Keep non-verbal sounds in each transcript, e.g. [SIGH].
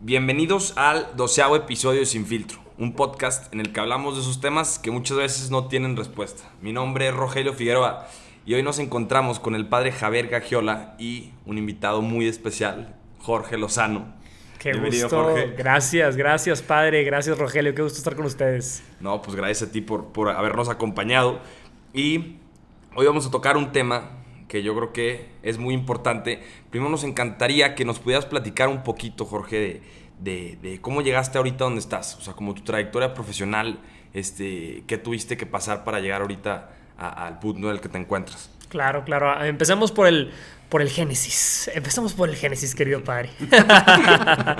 Bienvenidos al doceavo episodio de Sin Filtro, un podcast en el que hablamos de esos temas que muchas veces no tienen respuesta. Mi nombre es Rogelio Figueroa y hoy nos encontramos con el padre Javier Gagiola y un invitado muy especial, Jorge Lozano. Qué gusto. Gracias, gracias padre, gracias Rogelio, qué gusto estar con ustedes. No, pues gracias a ti por, por habernos acompañado. Y hoy vamos a tocar un tema que yo creo que es muy importante. Primero nos encantaría que nos pudieras platicar un poquito, Jorge, de, cómo llegaste ahorita donde estás, o sea, como tu trayectoria profesional, este, qué tuviste que pasar para llegar ahorita al punto en el que te encuentras. Claro, claro. Empecemos por el, por el Génesis. Empezamos por el Génesis, querido padre. [LAUGHS]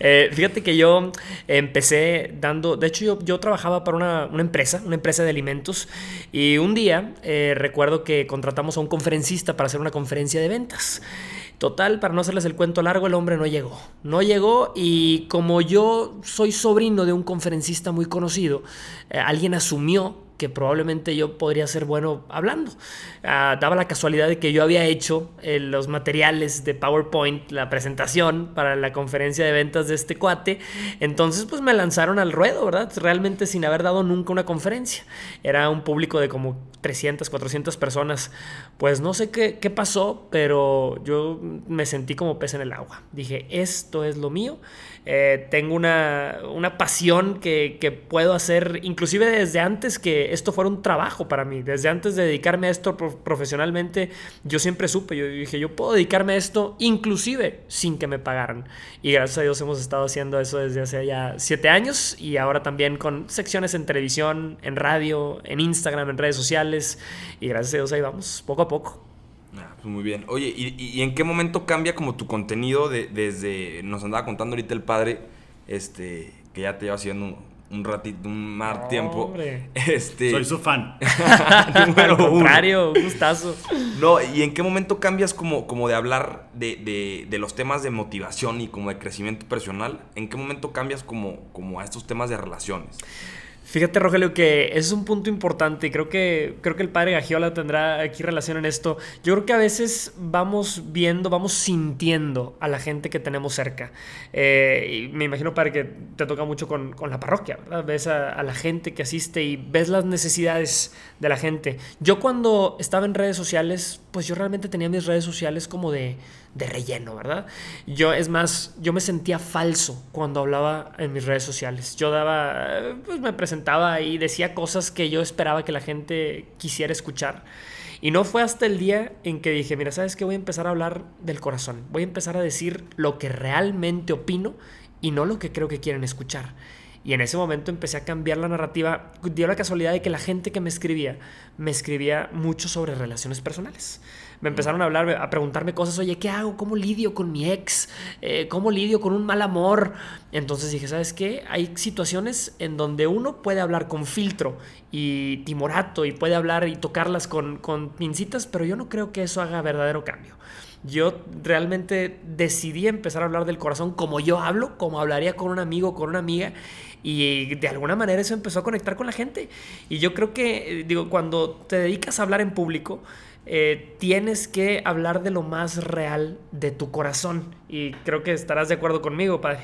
Eh, fíjate que yo empecé dando, de hecho yo, yo trabajaba para una, empresa, una empresa de alimentos, y un día eh, recuerdo que contratamos a un conferencista para hacer una conferencia de ventas. Total, para no hacerles el cuento largo, el hombre no llegó. No llegó y como yo soy sobrino de un conferencista muy conocido, eh, alguien asumió que probablemente yo podría ser bueno hablando. Ah, daba la casualidad de que yo había hecho eh, los materiales de PowerPoint, la presentación para la conferencia de ventas de este cuate. Entonces, pues me lanzaron al ruedo, ¿verdad? Realmente sin haber dado nunca una conferencia. Era un público de como 300, 400 personas. Pues no sé qué, qué pasó, pero yo me sentí como pez en el agua. Dije, esto es lo mío. Eh, tengo una, pasión que, puedo hacer, inclusive desde antes que esto fuera un trabajo para mí, desde antes de dedicarme a esto profesionalmente, yo siempre supe, yo dije, yo puedo dedicarme a esto inclusive sin que me pagaran. Y gracias a Dios hemos estado haciendo eso desde hace ya siete años y ahora también con secciones en televisión, en radio, en Instagram, en redes sociales y gracias a Dios ahí vamos, poco a poco. Ah, pues muy bien. Oye, ¿y, en qué momento cambia como tu contenido de, desde, nos andaba contando ahorita el padre, este, que ya te lleva haciendo un, ratito, un más tiempo. [LAUGHS] Este, Soy su fan. [LAUGHS] Al contrario, un gustazo. No, ¿y en qué momento cambias como, como de hablar de, de, los temas de motivación y como de crecimiento personal? ¿En qué momento cambias como, como a estos temas de relaciones? Fíjate, Rogelio, que ese es un punto importante y creo que, creo que el padre Gagiola tendrá aquí relación en esto. Yo creo que a veces vamos viendo, vamos sintiendo a la gente que tenemos cerca. Eh, me imagino, padre, que te toca mucho con, la parroquia, ¿verdad? Ves a, la gente que asiste y ves las necesidades de la gente. Yo cuando estaba en redes sociales, pues yo realmente tenía mis redes sociales como de de relleno, ¿verdad? Yo, es más, yo me sentía falso cuando hablaba en mis redes sociales. Yo daba, pues me presentaba y decía cosas que yo esperaba que la gente quisiera escuchar. Y no fue hasta el día en que dije, mira, ¿sabes qué? Voy a empezar a hablar del corazón. Voy a empezar a decir lo que realmente opino y no lo que creo que quieren escuchar. Y en ese momento empecé a cambiar la narrativa. Dio la casualidad de que la gente que me escribía, me escribía mucho sobre relaciones personales me empezaron a hablar, a preguntarme cosas, oye, ¿qué hago? ¿Cómo lidio con mi ex? Eh, ¿Cómo lidio con un mal amor? Entonces dije, ¿sabes qué? Hay situaciones en donde uno puede hablar con filtro y timorato y puede hablar y tocarlas con, con pincitas, pero yo no creo que eso haga verdadero cambio. Yo realmente decidí empezar a hablar del corazón como yo hablo, como hablaría con un amigo, con una amiga, y de alguna manera eso empezó a conectar con la gente. Y yo creo que, digo, cuando te dedicas a hablar en público, eh, tienes que hablar de lo más real de tu corazón. Y creo que estarás de acuerdo conmigo, padre.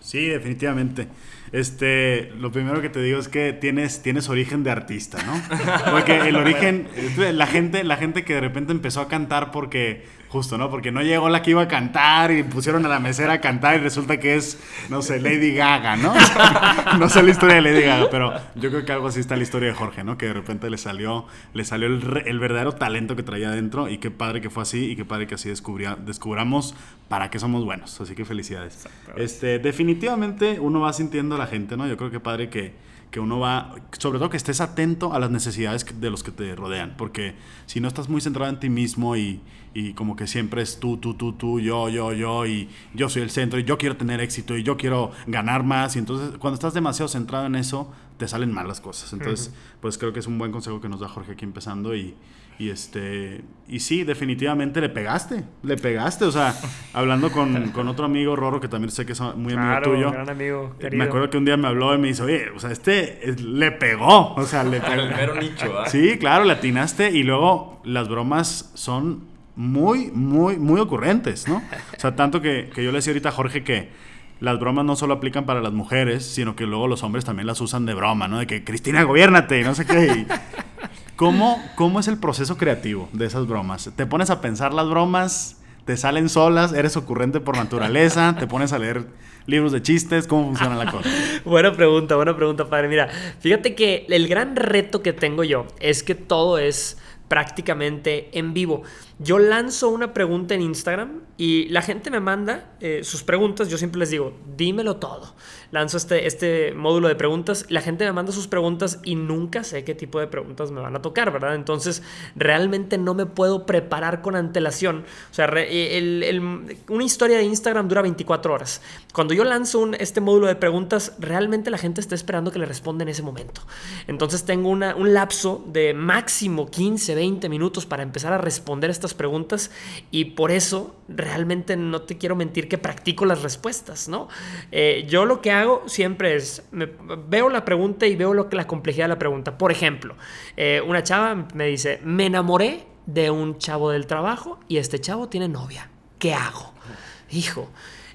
Sí, definitivamente. Este, lo primero que te digo es que tienes, tienes origen de artista, ¿no? [LAUGHS] Porque el origen, la gente, la gente que de repente empezó a cantar porque Justo, ¿no? Porque no llegó la que iba a cantar y pusieron a la mesera a cantar y resulta que es, no sé, Lady Gaga, ¿no? [LAUGHS] no sé la historia de Lady Gaga, pero yo creo que algo así está la historia de Jorge, ¿no? Que de repente le salió, le salió el, verdadero talento que traía adentro y qué padre que fue así y qué padre que así descubramos para qué somos buenos. Así que felicidades. Este, definitivamente uno va sintiendo a la gente, ¿no? Yo creo que padre que que uno va, sobre todo que estés atento a las necesidades de los que te rodean, porque si no estás muy centrado en ti mismo y, y, como que siempre es tú, tú, tú, tú, yo, yo, yo, y yo soy el centro y yo quiero tener éxito y yo quiero ganar más, y entonces cuando estás demasiado centrado en eso, te salen mal las cosas. Entonces, pues creo que es un buen consejo que nos da Jorge aquí empezando y, y este y sí, definitivamente le pegaste, le pegaste, o sea, [LAUGHS] hablando con, con otro amigo Roro que también sé que es muy amigo tuyo. Gran amigo, Me acuerdo que un día me habló y me dice, "Oye, o sea, este le pegó", o sea, le [LAUGHS] pegó. El nicho, ¿eh? Sí, claro, le atinaste y luego las bromas son muy muy muy ocurrentes, ¿no? O sea, tanto que, que yo le decía ahorita a Jorge que las bromas no solo aplican para las mujeres, sino que luego los hombres también las usan de broma, ¿no? De que Cristina, gobiernate, y no sé qué. ¿Cómo, ¿Cómo es el proceso creativo de esas bromas? ¿Te pones a pensar las bromas? ¿Te salen solas? ¿Eres ocurrente por naturaleza? ¿Te pones a leer libros de chistes? ¿Cómo funciona la cosa? [LAUGHS] buena pregunta, buena pregunta, padre. Mira, fíjate que el gran reto que tengo yo es que todo es prácticamente en vivo. Yo lanzo una pregunta en Instagram y la gente me manda eh, sus preguntas. Yo siempre les digo, dímelo todo. Lanzo este, este módulo de preguntas. La gente me manda sus preguntas y nunca sé qué tipo de preguntas me van a tocar, ¿verdad? Entonces, realmente no me puedo preparar con antelación. O sea, una historia de Instagram dura 24 horas. Cuando yo lanzo este módulo de preguntas, realmente la gente está esperando que le responda en ese momento. Entonces, tengo una, un lapso de máximo 15, 20 minutos para empezar a responder estas preguntas y por eso realmente no te quiero mentir que practico las respuestas, ¿no? Eh, yo lo que hago siempre es, veo la pregunta y veo lo que, la complejidad de la pregunta. Por ejemplo, eh, una chava me dice, me enamoré de un chavo del trabajo y este chavo tiene novia. ¿Qué hago? Hijo.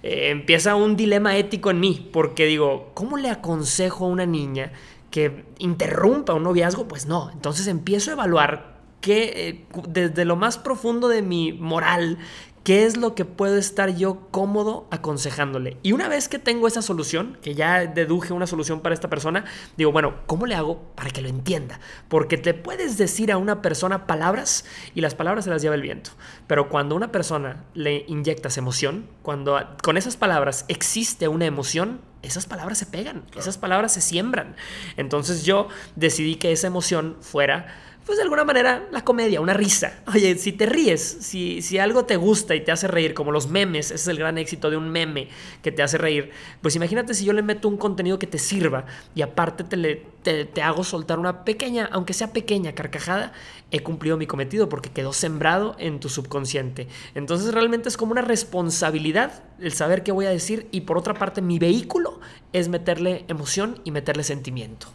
Eh, empieza un dilema ético en mí, porque digo, ¿cómo le aconsejo a una niña que interrumpa un noviazgo? Pues no, entonces empiezo a evaluar que eh, desde lo más profundo de mi moral, qué es lo que puedo estar yo cómodo aconsejándole. Y una vez que tengo esa solución, que ya deduje una solución para esta persona, digo, bueno, ¿cómo le hago para que lo entienda? Porque te puedes decir a una persona palabras y las palabras se las lleva el viento. Pero cuando a una persona le inyectas emoción, cuando con esas palabras existe una emoción, esas palabras se pegan, esas palabras se siembran. Entonces yo decidí que esa emoción fuera pues de alguna manera, la comedia, una risa. Oye, si te ríes, si, si algo te gusta y te hace reír, como los memes, ese es el gran éxito de un meme que te hace reír, pues imagínate si yo le meto un contenido que te sirva y aparte te, le, te, te hago soltar una pequeña, aunque sea pequeña carcajada, he cumplido mi cometido porque quedó sembrado en tu subconsciente. Entonces realmente es como una responsabilidad el saber qué voy a decir y por otra parte mi vehículo es meterle emoción y meterle sentimiento.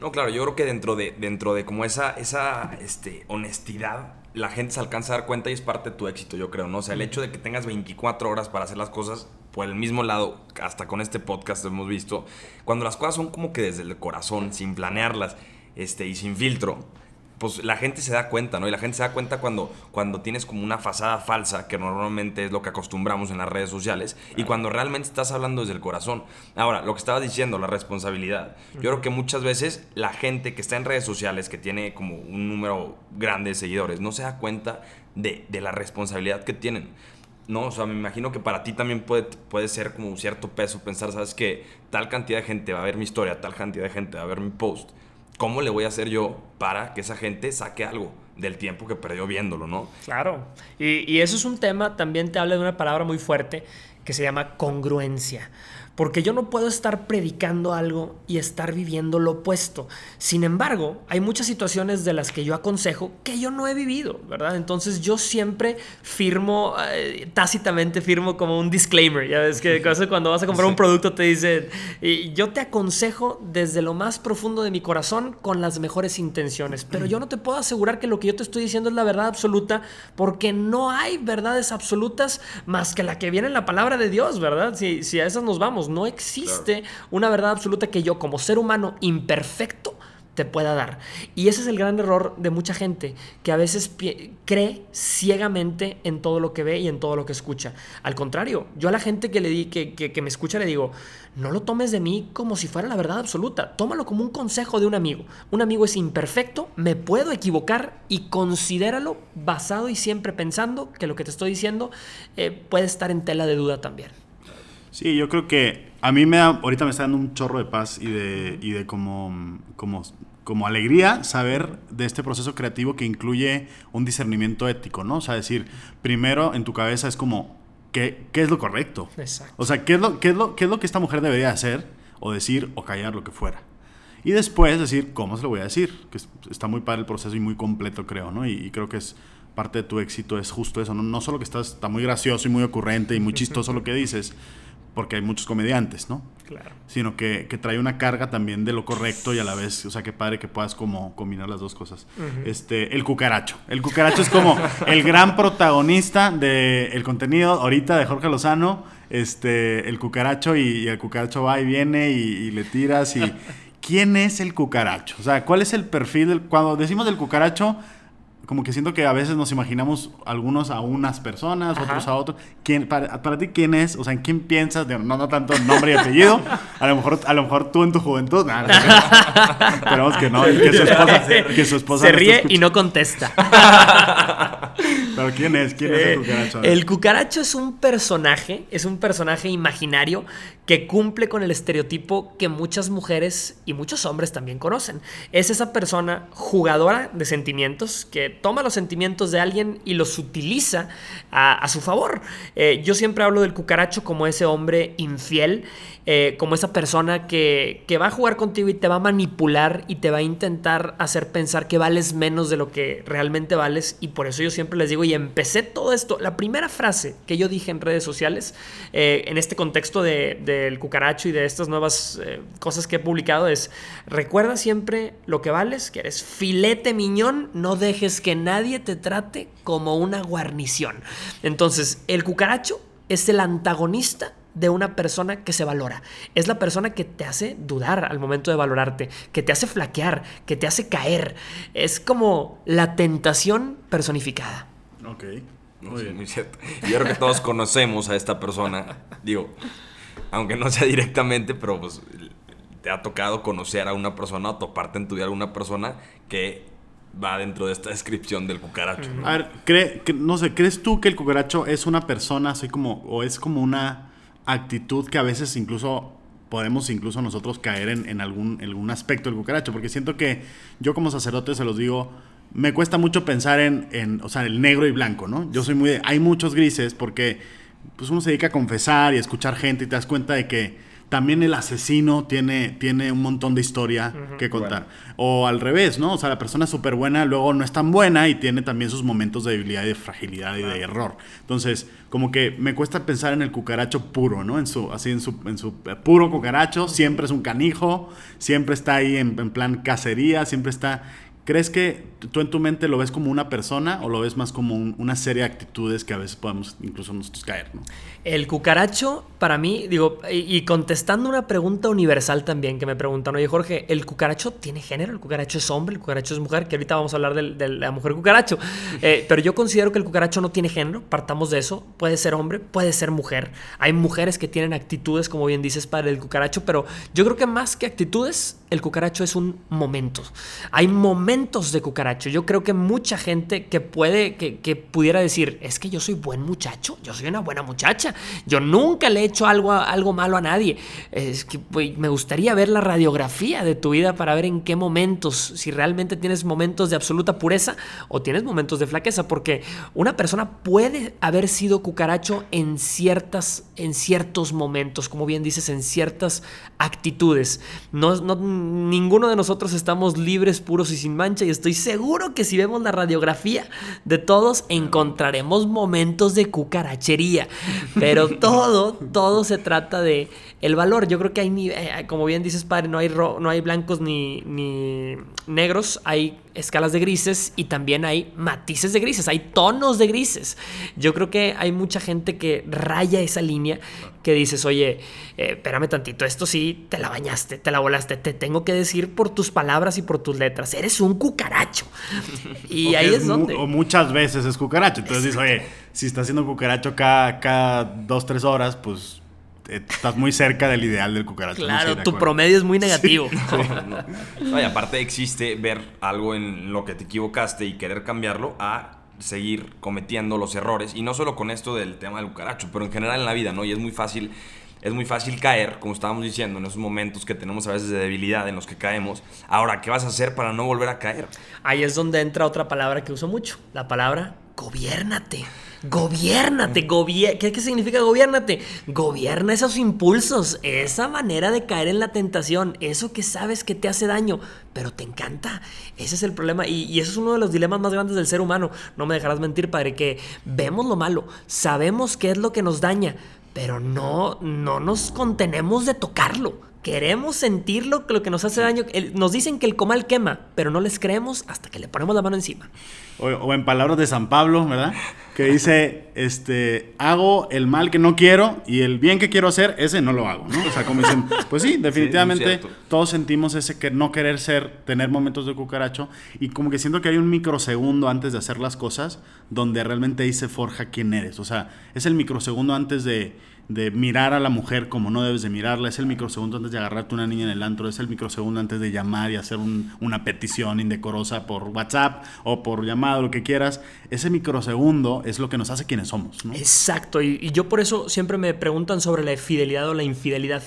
No, claro, yo creo que dentro de, dentro de como esa, esa este, honestidad, la gente se alcanza a dar cuenta y es parte de tu éxito, yo creo, ¿no? O sea, el hecho de que tengas 24 horas para hacer las cosas por el mismo lado, hasta con este podcast hemos visto, cuando las cosas son como que desde el corazón, sin planearlas, este, y sin filtro, pues la gente se da cuenta, ¿no? Y la gente se da cuenta cuando, cuando tienes como una fasada falsa, que normalmente es lo que acostumbramos en las redes sociales, y cuando realmente estás hablando desde el corazón. Ahora, lo que estabas diciendo, la responsabilidad. Yo creo que muchas veces la gente que está en redes sociales, que tiene como un número grande de seguidores, no se da cuenta de, de la responsabilidad que tienen. No, o sea, me imagino que para ti también puede, puede ser como un cierto peso pensar, sabes que tal cantidad de gente va a ver mi historia, tal cantidad de gente va a ver mi post ¿cómo le voy a hacer yo para que esa gente saque algo del tiempo que perdió viéndolo, ¿no? Claro. Y, y eso es un tema, también te habla de una palabra muy fuerte que se llama congruencia. Porque yo no puedo estar predicando algo y estar viviendo lo opuesto. Sin embargo, hay muchas situaciones de las que yo aconsejo que yo no he vivido, ¿verdad? Entonces yo siempre firmo, eh, tácitamente firmo como un disclaimer. Ya ves que cuando vas a comprar un producto te dicen, y yo te aconsejo desde lo más profundo de mi corazón con las mejores intenciones. Pero yo no te puedo asegurar que lo que yo te estoy diciendo es la verdad absoluta porque no hay verdades absolutas más que la que viene en la palabra de Dios, ¿verdad? Si, si a esas nos vamos no existe una verdad absoluta que yo como ser humano imperfecto te pueda dar. Y ese es el gran error de mucha gente, que a veces cree ciegamente en todo lo que ve y en todo lo que escucha. Al contrario, yo a la gente que, le di, que, que, me escucha le digo, no lo tomes de mí como si fuera la verdad absoluta, tómalo como un consejo de un amigo. Un amigo es imperfecto, me puedo equivocar y considéralo basado y siempre pensando que lo que te estoy diciendo eh, puede estar en tela de duda también. Sí, yo creo que a mí me da, ahorita me está dando un chorro de paz y de, y de como, como, como alegría saber de este proceso creativo que incluye un discernimiento ético, ¿no? O sea, decir, primero en tu cabeza es como, ¿qué, qué es lo correcto? Exacto. O sea, ¿qué es, lo, qué, es lo, ¿qué es lo que esta mujer debería hacer? O decir, o callar, lo que fuera. Y después decir, ¿cómo se lo voy a decir? Que está muy padre el proceso y muy completo, creo, ¿no? Y, y creo que es parte de tu éxito es justo eso, no, no solo que estás, está muy gracioso y muy ocurrente y muy chistoso lo que dices, porque hay muchos comediantes, ¿no? Claro. Sino que, que trae una carga también de lo correcto y a la vez, o sea, qué padre que puedas como combinar las dos cosas. Este, el cucaracho. El cucaracho es como [LAUGHS] el gran protagonista del contenido ahorita de Jorge Lozano. Este, el cucaracho y, y el cucaracho va y viene y, y le tiras y... [LAUGHS] ¿Quién es el cucaracho? O sea, ¿cuál es el perfil del... Cuando decimos del cucaracho, como que siento que a veces nos imaginamos algunos a unas personas, Ajá. otros a otros. ¿Quién, para, para ti, ¿quién es? O sea, ¿en quién piensas? De- no, no tanto nombre y apellido. A lo mejor, a lo mejor tú en tu juventud. Nah, no, [LAUGHS] Esperemos que no. que su esposa, que su esposa Se ríe y no contesta. [LAUGHS] Pero ¿quién es? ¿Quién es el cucaracho? Eh, El cucaracho es un personaje, es un personaje imaginario que cumple con el estereotipo que muchas mujeres y muchos hombres también conocen. Es esa persona jugadora de sentimientos que toma los sentimientos de alguien y los utiliza a, su favor. Eh, yo siempre hablo del cucaracho como ese hombre infiel, eh, como esa persona que, que va a jugar contigo y te va a manipular y te va a intentar hacer pensar que vales menos de lo que realmente vales. Y por eso yo siempre les digo, y empecé todo esto, la primera frase que yo dije en redes sociales, eh, en este contexto de- del cucaracho y de estas nuevas eh, cosas que he publicado, es, recuerda siempre lo que vales, que eres filete miñón, no dejes que nadie te trate como una guarnición. Entonces, el cucaracho es el antagonista de una persona que se valora. Es la persona que te hace dudar al momento de valorarte, que te hace flaquear, que te hace caer. Es como la tentación personificada. Ok. Muy sí, bien. muy cierto. Yo creo que todos conocemos a esta persona. Digo, aunque no sea directamente, pero pues te ha tocado conocer a una persona o toparte en tu vida a una persona que va dentro de esta [LAUGHS] descripción del cucaracho. A ver, cree- no sé, ¿crees tú que el cucaracho es una persona así como, o es como una actitud que a veces incluso podemos incluso nosotros caer en, en algún, algún aspecto del cucaracho? Porque siento que yo como sacerdote se los digo, me cuesta mucho pensar en, en, o sea, el negro y blanco, ¿no? Yo soy muy de, hay muchos grises porque pues uno se dedica a confesar y a escuchar gente y te das cuenta de que también el asesino tiene, tiene un montón de historia que contar. O al revés, ¿no? O sea, la persona es súper buena, luego no es tan buena y tiene también sus momentos de debilidad y de fragilidad y de error. Entonces, como que me cuesta pensar en el cucaracho puro, ¿no? En su, así en su, en su eh, puro cucaracho, siempre es un canijo, siempre está ahí en, en plan cacería, siempre está... ¿Crees que tú en tu mente lo ves como una persona o lo ves más como un- una serie de actitudes que a veces podemos incluso nosotros caer, ¿no? El cucaracho, para mí, digo, y, contestando una pregunta universal también que me preguntan, oye Jorge, ¿el cucaracho tiene género? ¿El cucaracho es hombre? ¿El cucaracho es mujer? Que ahorita vamos a hablar de, la mujer cucaracho. [LAUGHS] Eh, pero yo considero que el cucaracho no tiene género, partamos de eso. Puede ser hombre, puede ser mujer. Hay mujeres que tienen actitudes, como bien dices, para el cucaracho, pero yo creo que más que actitudes, el cucaracho es un momento. Hay momentos de cucaracho. Yo creo que mucha gente que puede, que, que pudiera decir, es que yo soy buen muchacho, yo soy una buena muchacha, yo nunca le he hecho algo, algo malo a nadie. Es que pues, me gustaría ver la radiografía de tu vida para ver en qué momentos, si realmente tienes momentos de absoluta pureza o tienes momentos de flaqueza, porque una persona puede haber sido cucaracho en ciertas, en ciertos momentos, como bien dices, en ciertas actitudes. No, no- ninguno de nosotros estamos libres, puros y sin mancha, y estoy seguro que si vemos la radiografía de todos, encontraremos momentos de cucarachería. Pero [LAUGHS] todo, todo se trata de el valor. Yo creo que hay, ni- eh, como bien dices, padre, no hay, ro- no hay blancos ni, ni negros, hay escalas de grises y también hay matices de grises, hay tonos de grises. Yo creo que hay mucha gente que raya esa línea que dices, oye, eh, espérame tantito, esto sí, te la bañaste, te la volaste, te tengo que decir por tus palabras y por tus letras, eres un cucaracho. [LAUGHS] Y ahí es mu- donde... O muchas veces es cucaracho. Entonces dices, oye, si estás haciendo cucaracho cada, cada dos, tres horas, pues eh, estás muy cerca del ideal del cucaracho. Claro, tu promedio es muy negativo. [LAUGHS] No, no. No, y aparte existe ver algo en lo que te equivocaste y querer cambiarlo a seguir cometiendo los errores. Y no solo con esto del tema del cucaracho, pero en general en la vida, ¿no? Y es muy fácil, es muy fácil caer, como estábamos diciendo, en esos momentos que tenemos a veces de debilidad en los que caemos. Ahora, ¿qué vas a hacer para no volver a caer? Ahí es donde entra otra palabra que uso mucho, la palabra gobiérnate. Gobiérnate, gobier ¿Qué, ¿qué significa gobiérnate? Gobierna esos impulsos, esa manera de caer en la tentación, eso que sabes que te hace daño, pero te encanta. Ese es el problema y, y eso es uno de los dilemas más grandes del ser humano. No me dejarás mentir, padre, que vemos lo malo, sabemos qué es lo que nos daña, pero no, no nos contenemos de tocarlo. Queremos sentir lo, lo que nos hace daño. nos dicen que el comal quema, pero no les creemos hasta que le ponemos la mano encima. O, en palabras de San Pablo, ¿verdad? Que dice, este, hago el mal que no quiero y el bien que quiero hacer, ese no lo hago, ¿no? O sea, como dicen, pues sí, [LAUGHS] definitivamente todos sentimos ese que no querer ser, tener momentos de cucaracho y como que siento que hay un microsegundo antes de hacer las cosas donde realmente ahí se forja quién eres. O sea, es el microsegundo antes de de mirar a la mujer como no debes de mirarla, es el microsegundo antes de agarrarte una niña en el antro, es el microsegundo antes de llamar y hacer una petición indecorosa por WhatsApp o por llamado, lo que quieras. Ese microsegundo es lo que nos hace quienes somos. Exacto, y, yo por eso siempre me preguntan sobre la fidelidad o la infidelidad.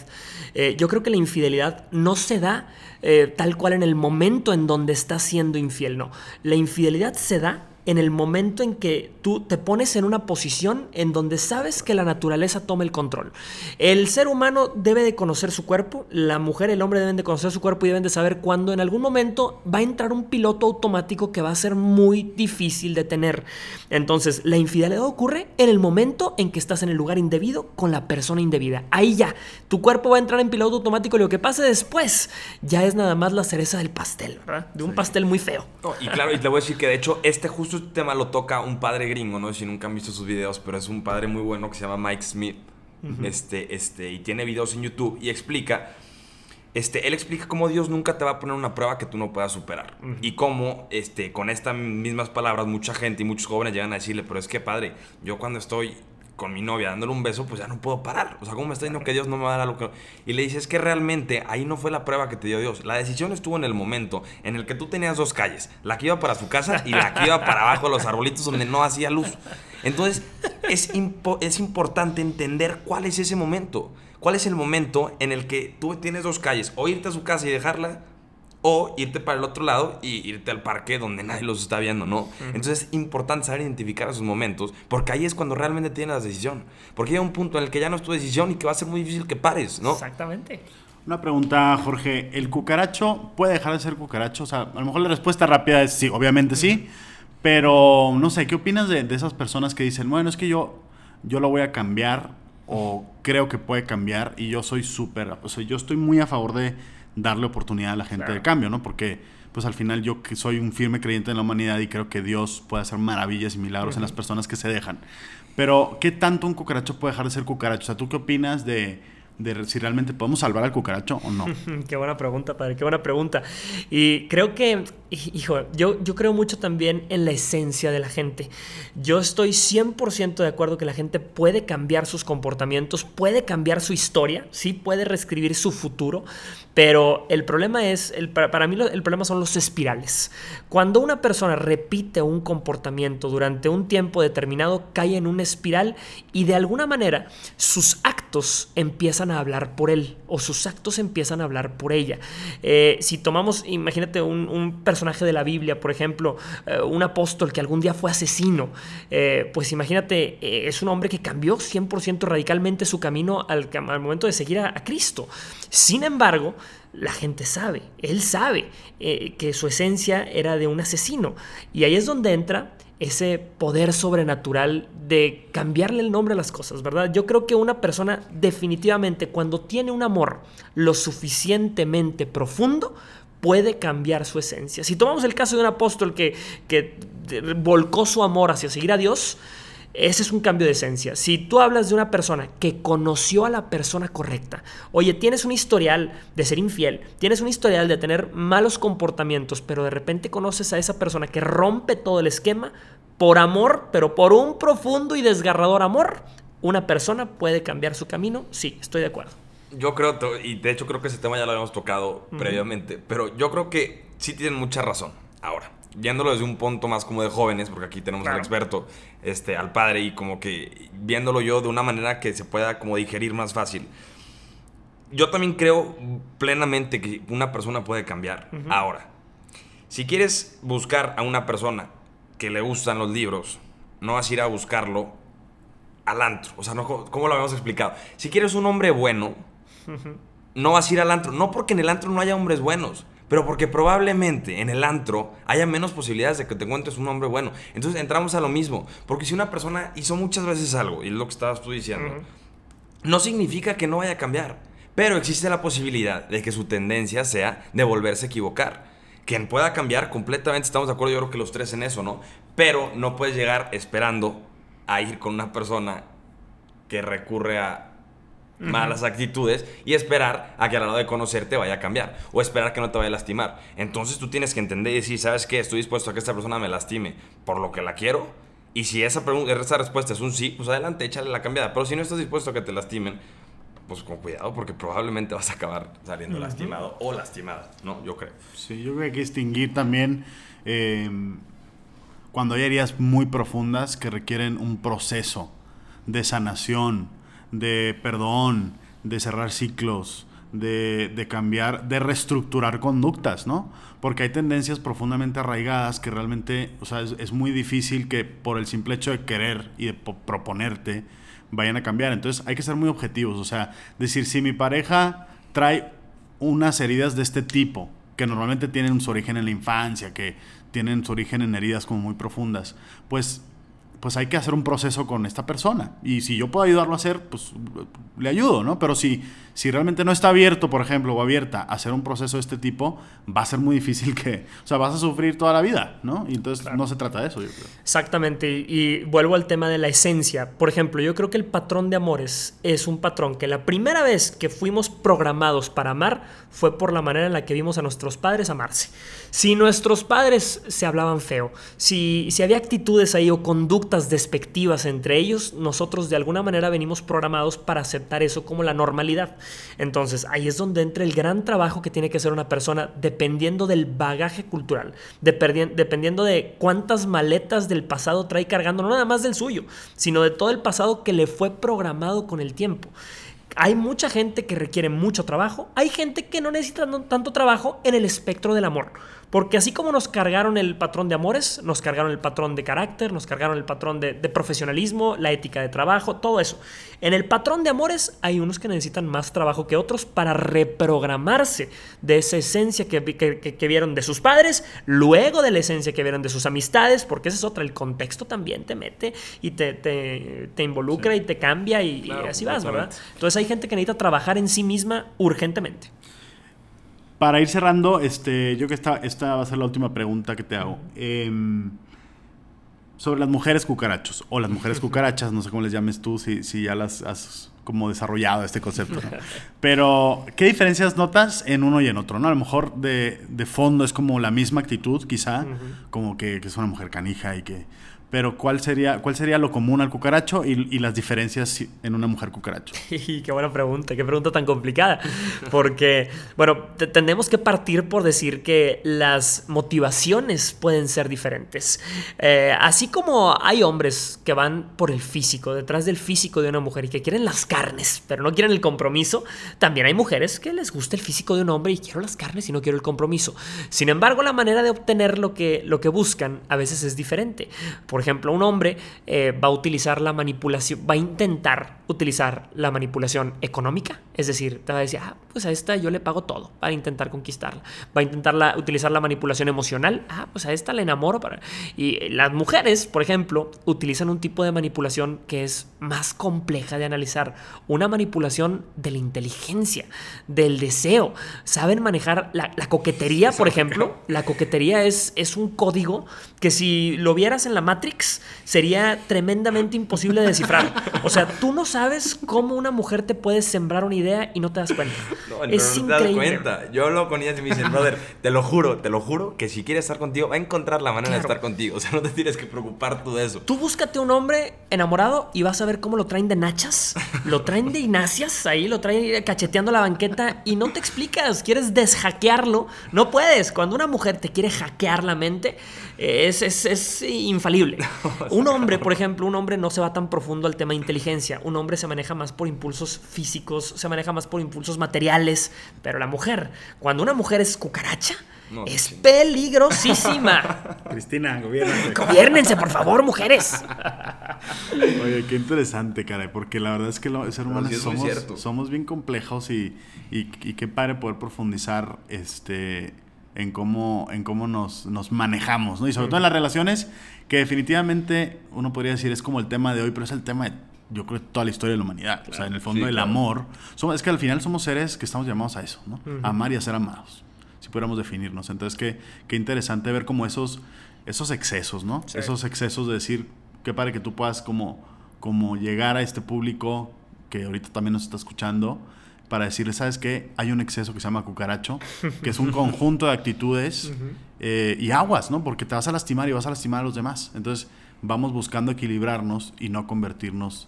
Eh, yo creo que la infidelidad no se da eh, tal cual en el momento en donde estás siendo infiel, no. La infidelidad se da en el momento en que tú te pones en una posición en donde sabes que la naturaleza toma el control. El ser humano debe de conocer su cuerpo, la mujer el hombre deben de conocer su cuerpo y deben de saber cuándo en algún momento va a entrar un piloto automático que va a ser muy difícil de tener. Entonces, la infidelidad ocurre en el momento en que estás en el lugar indebido con la persona indebida. Ahí ya, tu cuerpo va a entrar en piloto automático y lo que pase después ya es nada más la cereza del pastel, ¿verdad? De un pastel muy feo. y claro, y te voy a decir que de hecho este justo este tema lo toca un padre gringo, no sé si nunca han visto sus videos, pero es un padre muy bueno que se llama Mike Smith. este, este, y tiene videos en YouTube y explica. Este, él explica cómo Dios nunca te va a poner una prueba que tú no puedas superar. Y cómo, este, con estas mismas palabras, mucha gente y muchos jóvenes llegan a decirle, pero es que padre, yo cuando estoy con mi novia dándole un beso, pues ya no puedo parar. O sea, ¿cómo me está diciendo que Dios no me va a dar lo que... Y le dice, es que realmente ahí no fue la prueba que te dio Dios. La decisión estuvo en el momento en el que tú tenías dos calles. La que iba para su casa y la que iba para abajo de los arbolitos donde no hacía luz. Entonces, es, es importante entender cuál es ese momento. ¿Cuál es el momento en el que tú tienes dos calles? O irte a su casa y dejarla, o irte para el otro lado y irte al parque donde nadie los está viendo, ¿no? Entonces es importante saber identificar esos momentos porque ahí es cuando realmente tienes la decisión. Porque hay un punto en el que ya no es tu decisión y que va a ser muy difícil que pares, ¿no? Exactamente. Una pregunta, Jorge. ¿El cucaracho puede dejar de ser cucaracho? O sea, a lo mejor la respuesta rápida es sí, obviamente sí. Pero no sé, ¿qué opinas de, esas personas que dicen, bueno, es que yo, yo lo voy a cambiar o creo que puede cambiar y yo soy súper, o sea, yo estoy muy a favor de darle oportunidad a la gente de cambio, ¿no? Porque pues al final yo que soy un firme creyente en la humanidad y creo que Dios puede hacer maravillas y milagros en las personas que se dejan. Pero, ¿qué tanto un cucaracho puede dejar de ser cucaracho? O sea, ¿tú qué opinas de, de si realmente podemos salvar al cucaracho o no? [LAUGHS] qué buena pregunta, padre, qué buena pregunta. Y creo que, hijo, yo, yo creo mucho también en la esencia de la gente. Yo estoy 100% de acuerdo que la gente puede cambiar sus comportamientos, puede cambiar su historia, sí, puede reescribir su futuro, pero el problema es, el, para, mí el problema son los espirales. Cuando una persona repite un comportamiento durante un tiempo determinado, cae en una espiral y de alguna manera sus actos empiezan a hablar por él o sus actos empiezan a hablar por ella. Eh, si tomamos, imagínate un, personaje de la Biblia, por ejemplo, eh, un apóstol que algún día fue asesino, eh, pues imagínate, es un hombre que cambió 100% radicalmente su camino al, momento de seguir a, Cristo. Sin embargo, la gente sabe, él sabe que su esencia era de un asesino. Y ahí es donde entra ese poder sobrenatural de cambiarle el nombre a las cosas, ¿verdad? Yo creo que una persona definitivamente cuando tiene un amor lo suficientemente profundo, puede cambiar su esencia. Si tomamos el caso de un apóstol que, volcó su amor hacia seguir a Dios, ese es un cambio de esencia. Si tú hablas de una persona que conoció a la persona correcta, oye, tienes un historial de ser infiel, tienes un historial de tener malos comportamientos, pero de repente conoces a esa persona que rompe todo el esquema por amor, pero por un profundo y desgarrador amor, una persona puede cambiar su camino. Sí, estoy de acuerdo. Yo creo, y de hecho creo que ese tema ya lo habíamos tocado previamente, pero yo creo que sí tienen mucha razón. Ahora, viéndolo desde un punto más como de jóvenes, porque aquí tenemos al experto, este, al padre, y como que viéndolo yo de una manera que se pueda como digerir más fácil. Yo también creo plenamente que una persona puede cambiar. Ahora, si quieres buscar a una persona que le gustan los libros, no vas a ir a buscarlo al antro. O sea, no, ¿cómo lo habíamos explicado? Si quieres un hombre bueno, no vas a ir al antro. No porque en el antro no haya hombres buenos pero porque probablemente en el antro haya menos posibilidades de que te encuentres un hombre bueno. Entonces entramos a lo mismo, porque si una persona hizo muchas veces algo, y es lo que estabas tú diciendo, no significa que no vaya a cambiar, pero existe la posibilidad de que su tendencia sea de volverse a equivocar. Que pueda cambiar completamente, estamos de acuerdo, yo creo que los tres en eso, ¿no? Pero no puedes llegar esperando a ir con una persona que recurre a malas actitudes y esperar a que a la hora de conocerte vaya a cambiar o esperar que no te vaya a lastimar. Entonces tú tienes que entender y decir, ¿sabes qué? Estoy dispuesto a que esta persona me lastime por lo que la quiero. Y si esa, respuesta es un sí, pues adelante, échale la cambiada. Pero si no estás dispuesto a que te lastimen, pues con cuidado porque probablemente vas a acabar saliendo lastimado o lastimada, ¿no? Yo creo. Sí, yo creo que hay que distinguir también eh, cuando hay heridas muy profundas que requieren un proceso de sanación, de perdón, de cerrar ciclos, de, cambiar, de reestructurar conductas, ¿no? Porque hay tendencias profundamente arraigadas que realmente, o sea, es, muy difícil que por el simple hecho de querer y de proponerte vayan a cambiar. Entonces hay que ser muy objetivos, o sea, decir, si mi pareja trae unas heridas de este tipo, que normalmente tienen su origen en la infancia, que tienen su origen en heridas como muy profundas, pues pues hay que hacer un proceso con esta persona. Y si yo puedo ayudarlo a hacer, pues le ayudo, ¿no? Pero si, si realmente no está abierto, por ejemplo, o abierta a hacer un proceso de este tipo, va a ser muy difícil que, o sea, vas a sufrir toda la vida, ¿no? Y entonces no se trata de eso, yo creo. Exactamente. Y vuelvo al tema de la esencia. Por ejemplo, yo creo que el patrón de amores es un patrón que la primera vez que fuimos programados para amar fue por la manera en la que vimos a nuestros padres amarse. Si nuestros padres se hablaban feo, si, si había actitudes ahí o conductas despectivas entre ellos, nosotros de alguna manera venimos programados para aceptar eso como la normalidad. Entonces ahí es donde entra el gran trabajo que tiene que hacer una persona dependiendo del bagaje cultural, dependiendo de cuántas maletas del pasado trae cargando, no nada más del suyo, sino de todo el pasado que le fue programado con el tiempo. Hay mucha gente que requiere mucho trabajo, hay gente que no necesita tanto trabajo en el espectro del amor. Porque así como nos cargaron el patrón de amores, nos cargaron el patrón de carácter, nos cargaron el patrón de, profesionalismo, la ética de trabajo, todo eso. En el patrón de amores hay unos que necesitan más trabajo que otros para reprogramarse de esa esencia que, vieron de sus padres, luego de la esencia que vieron de sus amistades, porque esa es otra, el contexto también te mete y te, te, involucra y te cambia y, y así vas, ¿verdad? Entonces hay gente que necesita trabajar en sí misma urgentemente. Para ir cerrando, este, yo que esta, esta va a ser la última pregunta que te hago. Em, sobre las mujeres cucarachos, o las mujeres [LAUGHS] cucarachas, no sé cómo les llames tú, si, si ya las has como desarrollado este concepto. [LAUGHS] Pero, ¿qué diferencias notas en uno y en otro? ¿no? A lo mejor de, de fondo es como la misma actitud, quizá, como que, que, es una mujer canija y que pero ¿cuál sería, cuál sería lo común al cucaracho y, las diferencias en una mujer cucaracho? [LAUGHS] qué buena pregunta, qué pregunta tan complicada. Porque, bueno, tenemos que partir por decir que las motivaciones pueden ser diferentes. Eh, así como hay hombres que van por el físico, detrás del físico de una mujer y que quieren las carnes, pero no quieren el compromiso, también hay mujeres que les gusta el físico de un hombre y quiero las carnes y no quiero el compromiso. Sin embargo, la manera de obtener lo que, lo que buscan a veces es diferente. Por ejemplo, un hombre eh, va a utilizar la manipulación, va a intentar utilizar la manipulación económica, es decir, te va a decir, ah, pues a esta yo le pago todo para intentar conquistarla. Va a intentar utilizar la manipulación emocional, ah, pues a esta le enamoro. Para... Y las mujeres, por ejemplo, utilizan un tipo de manipulación que es más compleja de analizar, una manipulación de la inteligencia, del deseo. Saben manejar la, coquetería, por ejemplo. La coquetería es, es un código que si lo vieras en la Sería tremendamente imposible de descifrar. O sea, tú no sabes cómo una mujer te puede sembrar una idea y no te das cuenta. No, es no, te das cuenta. Yo lo con ellas y me dicen, brother, te lo juro, te lo juro, que si quiere estar contigo, va a encontrar la manera de estar contigo. O sea, no te tienes que preocupar tú de eso. Tú búscate un hombre enamorado y vas a ver cómo lo traen de nachas, lo traen de inacias, ahí lo traen cacheteando la banqueta y no te explicas, quieres deshackearlo, no puedes. Cuando una mujer te quiere hackear la mente, es, es, es infalible. [LAUGHS] un hombre, por ejemplo, un hombre no se va tan profundo al tema de inteligencia. Un hombre se maneja más por impulsos físicos, se maneja más por impulsos materiales. Pero la mujer, cuando una mujer es cucaracha, es peligrosísima. [LAUGHS] Cristina, gobiernense. Gobiernense, por favor, mujeres. Oye, qué interesante, caray, porque la verdad es que los seres humanos somos, somos, bien complejos y, y, y, qué padre poder profundizar este en cómo, en cómo nos, nos manejamos, ¿no? Y sobre todo en las relaciones, que definitivamente uno podría decir es como el tema de hoy, pero es el tema de yo creo, toda la historia de la humanidad. o sea, en el fondo Sí, el claro. amor. somos- es que al final somos seres que estamos llamados a eso, ¿no? A Amar y a ser amados. Si pudiéramos definirnos. Entonces, qué, qué interesante ver como esos, esos excesos, ¿no? Sí. Esos excesos de decir, qué padre que tú puedas como, como llegar a este público que ahorita también nos está escuchando para decirle, ¿sabes qué? Hay un exceso que se llama cucaracho, que es un conjunto de actitudes [LAUGHS] eh, y aguas, ¿no? Porque te vas a lastimar y vas a lastimar a los demás. Entonces, vamos buscando equilibrarnos y no convertirnos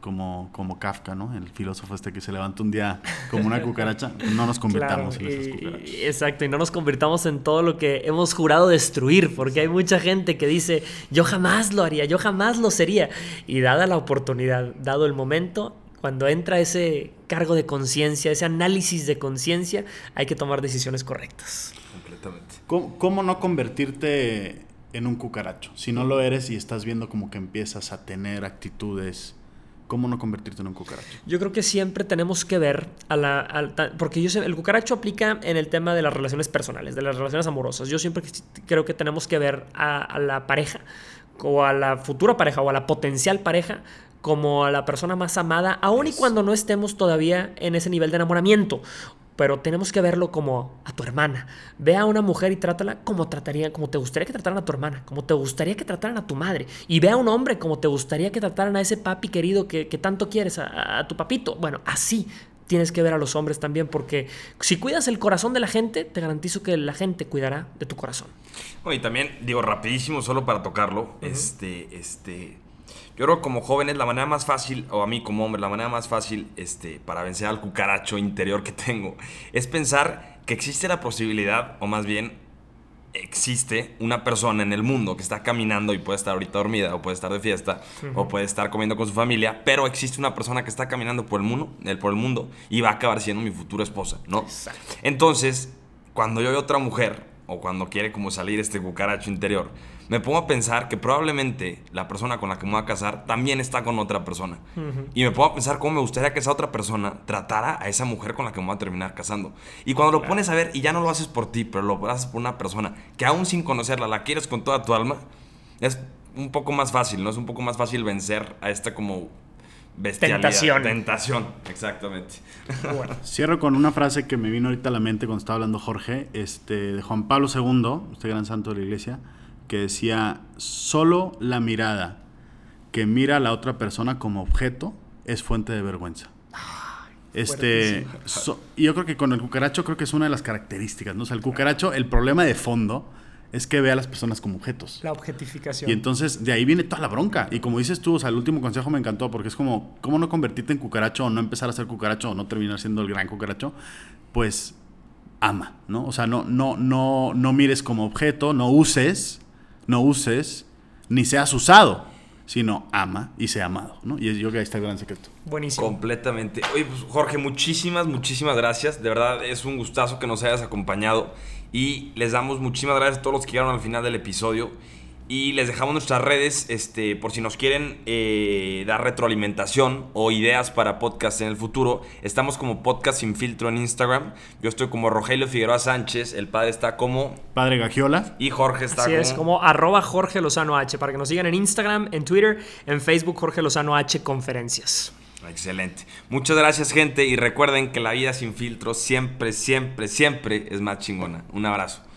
como, como Kafka, ¿no? El filósofo este que se levanta un día como una cucaracha. No nos [LAUGHS] convirtamos Claro, en esas cucarachas. exacto, y no nos convirtamos en todo lo que hemos jurado destruir, porque hay mucha gente que dice, yo jamás lo haría, yo jamás lo sería. Y dada la oportunidad, dado el momento, cuando entra ese cargo de conciencia, ese análisis de conciencia, hay que tomar decisiones correctas. Completamente. ¿Cómo, cómo no convertirte en un cucaracho? Si no lo eres y estás viendo como que empiezas a tener actitudes, ¿cómo no convertirte en un cucaracho? Yo creo que siempre tenemos que ver a la... ta- porque yo sé- el cucaracho aplica en el tema de las relaciones personales, de las relaciones amorosas. Yo siempre creo que tenemos que ver a, a la pareja o a la futura pareja o a la potencial pareja como a la persona más amada, aun y cuando no estemos todavía en ese nivel de enamoramiento. Pero tenemos que verlo como a tu hermana. Ve a una mujer y trátala como trataría, como te gustaría que trataran a tu hermana, como te gustaría que trataran a tu madre. Y ve a un hombre como te gustaría que trataran a ese papi querido que, que tanto quieres, a, a tu papito. Bueno, así tienes que ver a los hombres también, porque si cuidas el corazón de la gente, te garantizo que la gente cuidará de tu corazón. No, y también, digo, rapidísimo, solo para tocarlo, este, este, yo creo que como jóvenes la manera más fácil, o a mí como hombre, la manera más fácil, este, para vencer al cucaracho interior que tengo, es pensar que existe la posibilidad, o más bien, existe una persona en el mundo que está caminando y puede estar ahorita dormida, o puede estar de fiesta, o puede estar comiendo con su familia, pero existe una persona que está caminando por el mundo, el- por el mundo, y va a acabar siendo mi futura esposa, ¿no? Exacto. Entonces, cuando yo veo otra mujer, o cuando quiere como salir este cucaracho interior, me pongo a pensar que probablemente la persona con la que me voy a casar también está con otra persona. Y me pongo a pensar cómo me gustaría que esa otra persona tratara a esa mujer con la que me voy a terminar casando. Y cuando lo pones a ver, y ya no lo haces por ti, pero lo haces por una persona que aún sin conocerla la quieres con toda tu alma, es un poco más fácil, ¿no? Es un poco más fácil vencer a esta como bestialidad. Tentación. Tentación, exactamente. [LAUGHS] Bueno, Cierro con una frase que me vino ahorita a la mente cuando estaba hablando Jorge, este, de Juan Pablo II, este gran santo de la iglesia, que decía, solo la mirada que mira a la otra persona como objeto es fuente de vergüenza. Este, so- y yo creo que con el cucaracho creo que es una de las características, ¿no? O sea, el cucaracho, el problema de fondo es que ve a las personas como objetos. la objetificación. Y entonces de ahí viene toda la bronca. Y como dices tú, o sea, el último consejo me encantó porque es como, ¿cómo no convertirte en cucaracho o no empezar a ser cucaracho o no terminar siendo el gran cucaracho? Pues ama, ¿no? O sea, no, no, no, no mires como objeto, no uses, no uses, ni seas usado, sino ama y sea amado, ¿no? Y yo creo que ahí está el gran secreto. Buenísimo. Completamente. Oye, pues Jorge, muchísimas, muchísimas gracias. De verdad es un gustazo que nos hayas acompañado. Y les damos muchísimas gracias a todos los que llegaron al final del episodio. Y les dejamos nuestras redes este, por si nos quieren eh, dar retroalimentación o ideas para podcast en el futuro. Estamos como Podcast Sin Filtro en Instagram. Yo estoy como Rogelio Figueroa Sánchez. El padre está como. Padre Gagiola, Y Jorge está Así como. es, como arroba Jorge Lozano H, para que nos sigan en Instagram, en Twitter, en Facebook, Jorge Lozano H Conferencias. Excelente. Muchas gracias, gente. Y recuerden que la vida sin filtro siempre, siempre, siempre es más chingona. Un abrazo.